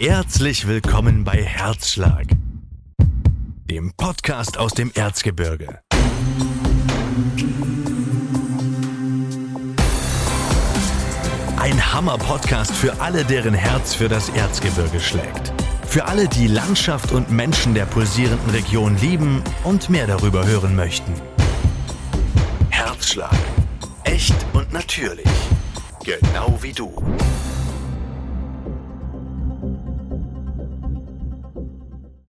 Herzlich willkommen bei Herzschlag, dem Podcast aus dem Erzgebirge. Ein Hammer-Podcast für alle, deren Herz für das Erzgebirge schlägt. Für alle, die Landschaft und Menschen der pulsierenden Region lieben und mehr darüber hören möchten. Herzschlag. Echt und natürlich. Genau wie du.